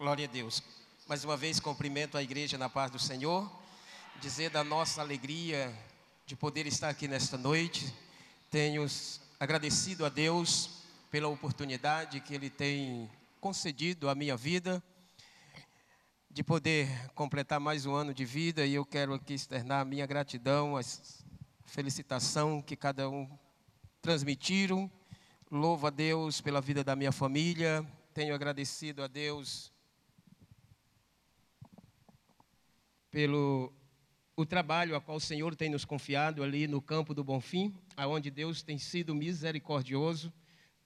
Glória a Deus. Mais uma vez cumprimento a igreja na paz do Senhor, dizer da nossa alegria de poder estar aqui nesta noite. Tenho agradecido a Deus pela oportunidade que Ele tem concedido à minha vida de poder completar mais um ano de vida e eu quero aqui externar a minha gratidão, a felicitação que cada um transmitiram. Louvo a Deus pela vida da minha família, tenho agradecido a Deus pelo o trabalho a qual o Senhor tem nos confiado ali no campo do Bonfim, aonde Deus tem sido misericordioso,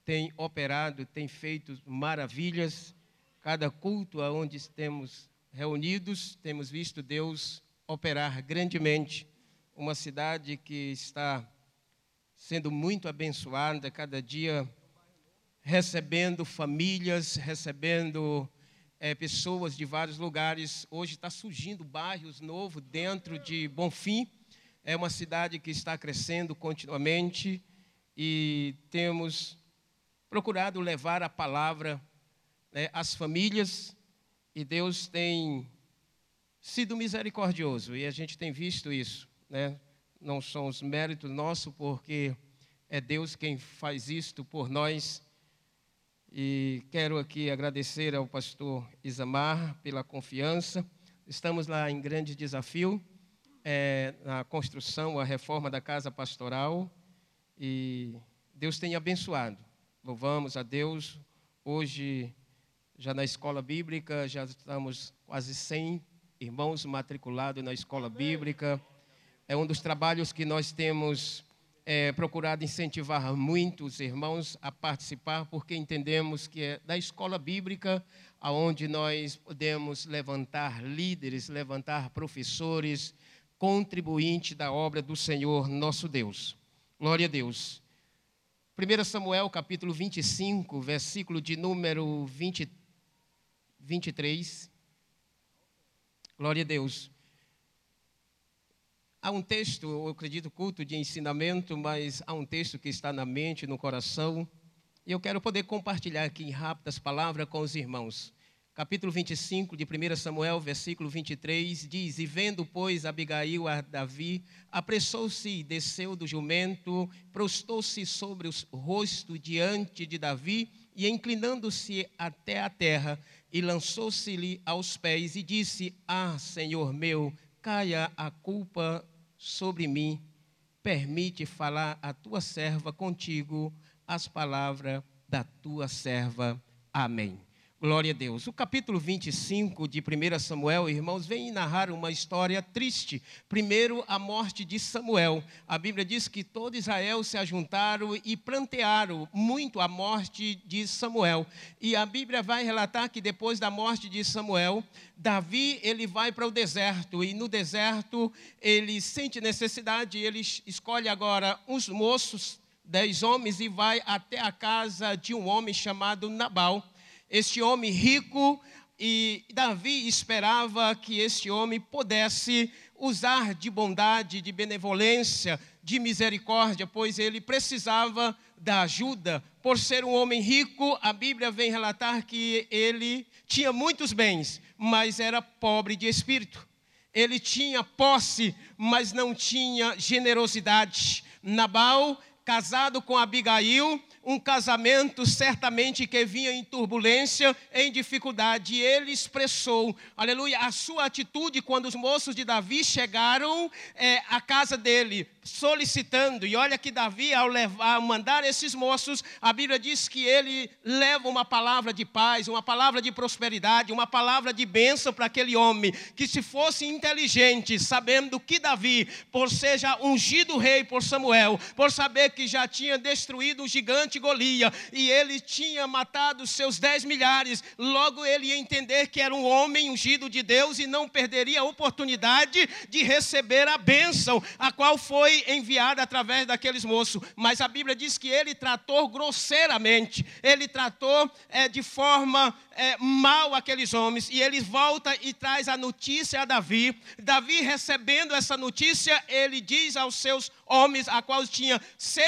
tem operado, tem feito maravilhas. Cada culto aonde estamos reunidos, temos visto Deus operar grandemente. Uma cidade que está sendo muito abençoada, cada dia recebendo famílias, recebendo é, pessoas de vários lugares. Hoje está surgindo bairros novos dentro de Bonfim. É uma cidade que está crescendo continuamente e temos procurado levar a palavra né, às famílias e Deus tem sido misericordioso e a gente tem visto isso. Né? Não são os méritos nossos, porque é Deus quem faz isto por nós e quero aqui agradecer ao pastor Isamar pela confiança. Estamos lá em grande desafio é, na construção, a reforma da casa pastoral. E Deus tem abençoado. Louvamos a Deus. Hoje, já na escola bíblica, já estamos quase 100 irmãos matriculados na escola bíblica. É um dos trabalhos que nós temos é, procurado incentivar muitos irmãos a participar, porque entendemos que é da escola bíblica aonde nós podemos levantar líderes, levantar professores, contribuintes da obra do Senhor nosso Deus. Glória a Deus. 1 Samuel capítulo 25, versículo de número 20, 23. Glória a Deus. Há um texto, eu acredito, culto de ensinamento, mas há um texto que está na mente, no coração, e eu quero poder compartilhar aqui em rápidas palavras com os irmãos. Capítulo 25 de 1 Samuel, versículo 23, diz: E vendo, pois, Abigail a Davi, apressou-se e desceu do jumento, prostou-se sobre o rosto diante de Davi, e inclinando-se até a terra, e lançou-se-lhe aos pés, e disse: Ah, Senhor meu, caia a culpa sobre mim, permite falar a tua serva contigo as palavras da tua serva. Amém. Glória a Deus. O capítulo 25 de 1 Samuel, irmãos, vem narrar uma história triste. Primeiro, a morte de Samuel. A Bíblia diz que todo Israel se ajuntaram e plantearam muito a morte de Samuel. E a Bíblia vai relatar que depois da morte de Samuel, Davi ele vai para o deserto e no deserto ele sente necessidade, ele escolhe agora uns moços, dez homens e vai até a casa de um homem chamado Nabal este homem rico, e Davi esperava que este homem pudesse usar de bondade, de benevolência, de misericórdia, pois ele precisava da ajuda. Por ser um homem rico, a Bíblia vem relatar que ele tinha muitos bens, mas era pobre de espírito. Ele tinha posse, mas não tinha generosidade. Nabal, casado com Abigail, um casamento certamente que vinha em turbulência, em dificuldade. E ele expressou, aleluia, a sua atitude quando os moços de Davi chegaram é, à casa dele, solicitando. E olha que Davi, ao levar, mandar esses moços, a Bíblia diz que ele leva uma palavra de paz, uma palavra de prosperidade, uma palavra de bênção para aquele homem, que se fosse inteligente, sabendo que Davi, por ser já ungido rei por Samuel, por saber que já tinha destruído o gigante Golia, e ele tinha matado seus dez milhares, logo ele ia entender que era um homem ungido de Deus e não perderia a oportunidade de receber a bênção, a qual foi enviada através daqueles moços. Mas a Bíblia diz que ele tratou grosseiramente, ele tratou é, de forma é, mal aqueles homens, e ele volta e traz a notícia a Davi. Davi, recebendo essa notícia, ele diz aos seus homens, a qual tinha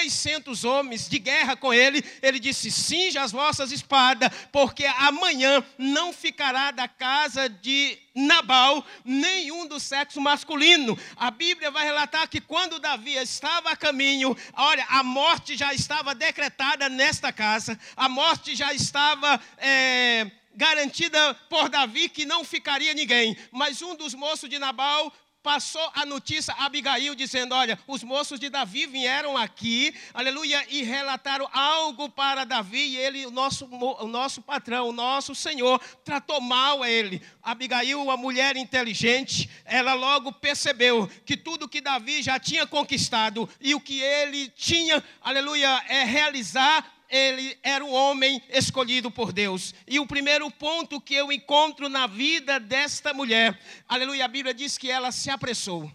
600 homens de guerra com ele, ele disse: cinja as vossas espadas, porque amanhã não ficará da casa de Nabal nenhum do sexo masculino. A Bíblia vai relatar que quando Davi estava a caminho, olha, a morte já estava decretada nesta casa, a morte já estava. É, garantida por Davi que não ficaria ninguém. Mas um dos moços de Nabal passou a notícia a Abigail, dizendo: Olha, os moços de Davi vieram aqui, aleluia, e relataram algo para Davi, e ele, o nosso, o nosso patrão, o nosso Senhor, tratou mal a ele. Abigail, uma mulher inteligente, ela logo percebeu que tudo que Davi já tinha conquistado e o que ele tinha, aleluia, é realizar ele era um homem escolhido por Deus. E o primeiro ponto que eu encontro na vida desta mulher, aleluia, a Bíblia diz que ela se apressou.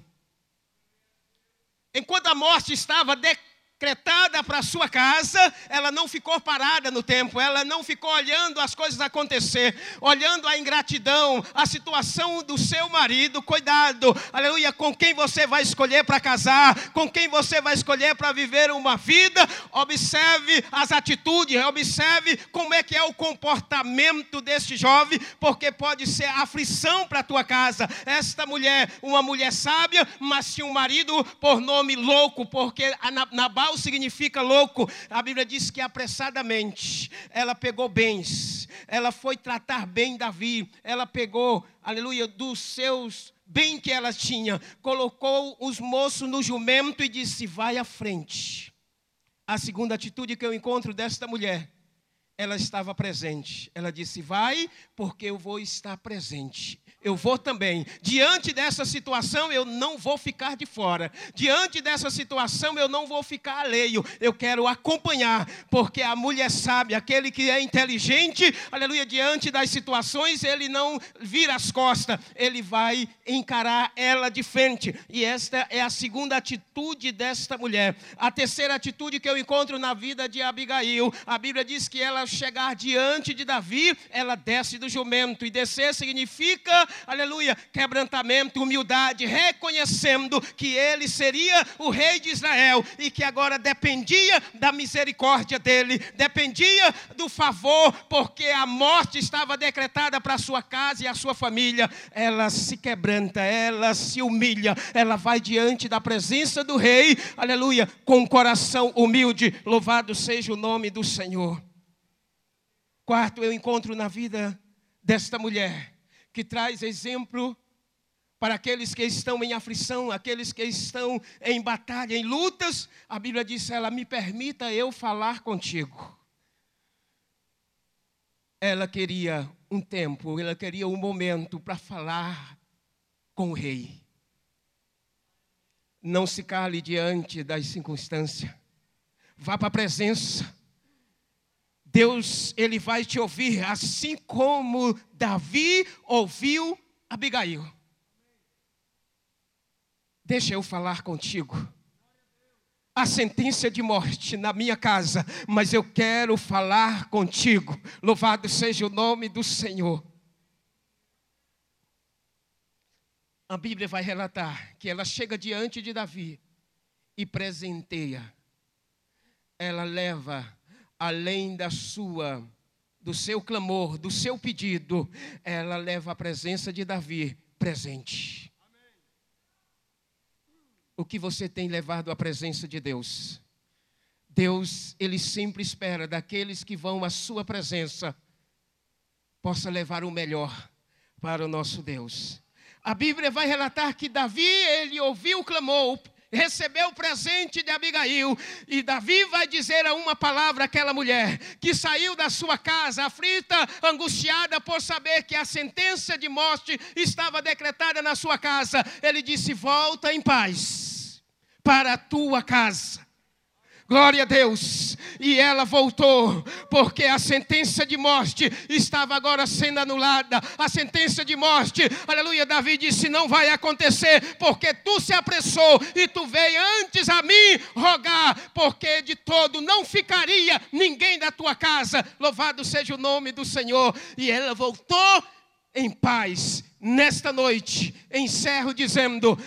Enquanto a morte estava declarada, decretada para sua casa, ela não ficou parada no tempo, ela não ficou olhando as coisas acontecer, olhando a ingratidão, a situação do seu marido. Cuidado, aleluia, com quem você vai escolher para casar, com quem você vai escolher para viver uma vida. Observe as atitudes, observe como é que é o comportamento deste jovem, porque pode ser aflição para a tua casa. Esta mulher, uma mulher sábia, mas tinha um marido por nome louco, porque Nabal Significa louco. A Bíblia diz que apressadamente ela pegou bens, ela foi tratar bem Davi, ela pegou, aleluia, dos seus bem que ela tinha, colocou os moços no jumento e disse: Vai à frente. A segunda atitude que eu encontro desta mulher, ela estava presente. Ela disse: Vai, porque eu vou estar presente eu vou também. Diante dessa situação, eu não vou ficar de fora. Diante dessa situação, eu não vou ficar alheio. Eu quero acompanhar, porque a mulher sabe, aquele que é inteligente, aleluia, diante das situações, ele não vira as costas, ele vai encarar ela de frente. E esta é a segunda atitude desta mulher. A terceira atitude que eu encontro na vida de Abigail, a Bíblia diz que ela chegar diante de Davi, ela desce do jumento, e descer significa aleluia, quebrantamento, humildade, reconhecendo que ele seria o rei de Israel e que agora dependia da misericórdia dele, dependia do favor, porque a morte estava decretada para a sua casa e a sua família. Ela se quebranta, ela se humilha, ela vai diante da presença do rei, aleluia, com um coração humilde. Louvado seja o nome do Senhor. Quarto, eu encontro na vida desta mulher que traz exemplo para aqueles que estão em aflição, aqueles que estão em batalha, em lutas. A Bíblia diz: ela me permita eu falar contigo. Ela queria um tempo, ela queria um momento para falar com o rei. Não se cale diante das circunstâncias. Vá para a presença Deus, ele vai te ouvir, assim como Davi ouviu Abigail. Deixa eu falar contigo. A sentença de morte na minha casa, mas eu quero falar contigo. Louvado seja o nome do Senhor. A Bíblia vai relatar que ela chega diante de Davi e presenteia. Ela leva além da sua do seu clamor, do seu pedido, ela leva a presença de Davi presente. O que você tem levado à presença de Deus? Deus, ele sempre espera daqueles que vão à sua presença possa levar o melhor para o nosso Deus. A Bíblia vai relatar que Davi, ele ouviu o clamor, recebeu o presente de Abigail. E Davi vai dizer a uma palavra àquela mulher que saiu da sua casa, aflita, angustiada por saber que a sentença de morte estava decretada na sua casa. Ele disse: Volta em paz para a tua casa. Glória a Deus. E ela voltou, porque a sentença de morte estava agora sendo anulada. A sentença de morte, aleluia. Davi disse: Não vai acontecer, porque tu se apressou e tu veio antes a mim rogar, porque de todo não ficaria ninguém da tua casa. Louvado seja o nome do Senhor. E ela voltou em paz. Nesta noite, encerro dizendo: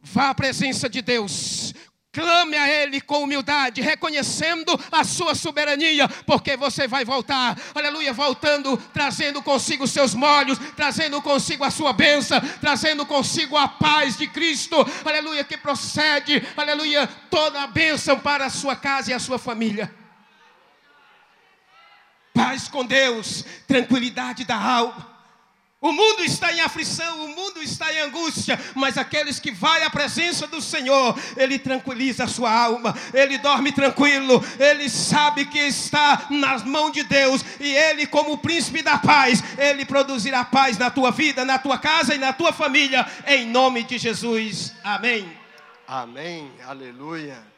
Vá à presença de Deus Clame a Ele com humildade, reconhecendo a sua soberania, porque você vai voltar, aleluia, voltando, trazendo consigo os seus molhos, trazendo consigo a sua bênção, trazendo consigo a paz de Cristo, aleluia, que procede, aleluia, toda a bênção para a sua casa e a sua família. Paz com Deus, tranquilidade da alma. O mundo está em aflição, o mundo está em angústia, mas aqueles que vai à presença do Senhor, ele tranquiliza a sua alma, ele dorme tranquilo, ele sabe que está nas mãos de Deus e ele, como príncipe da paz, ele produzirá paz na tua vida, na tua casa e na tua família, em nome de Jesus. Amém. Amém. Aleluia.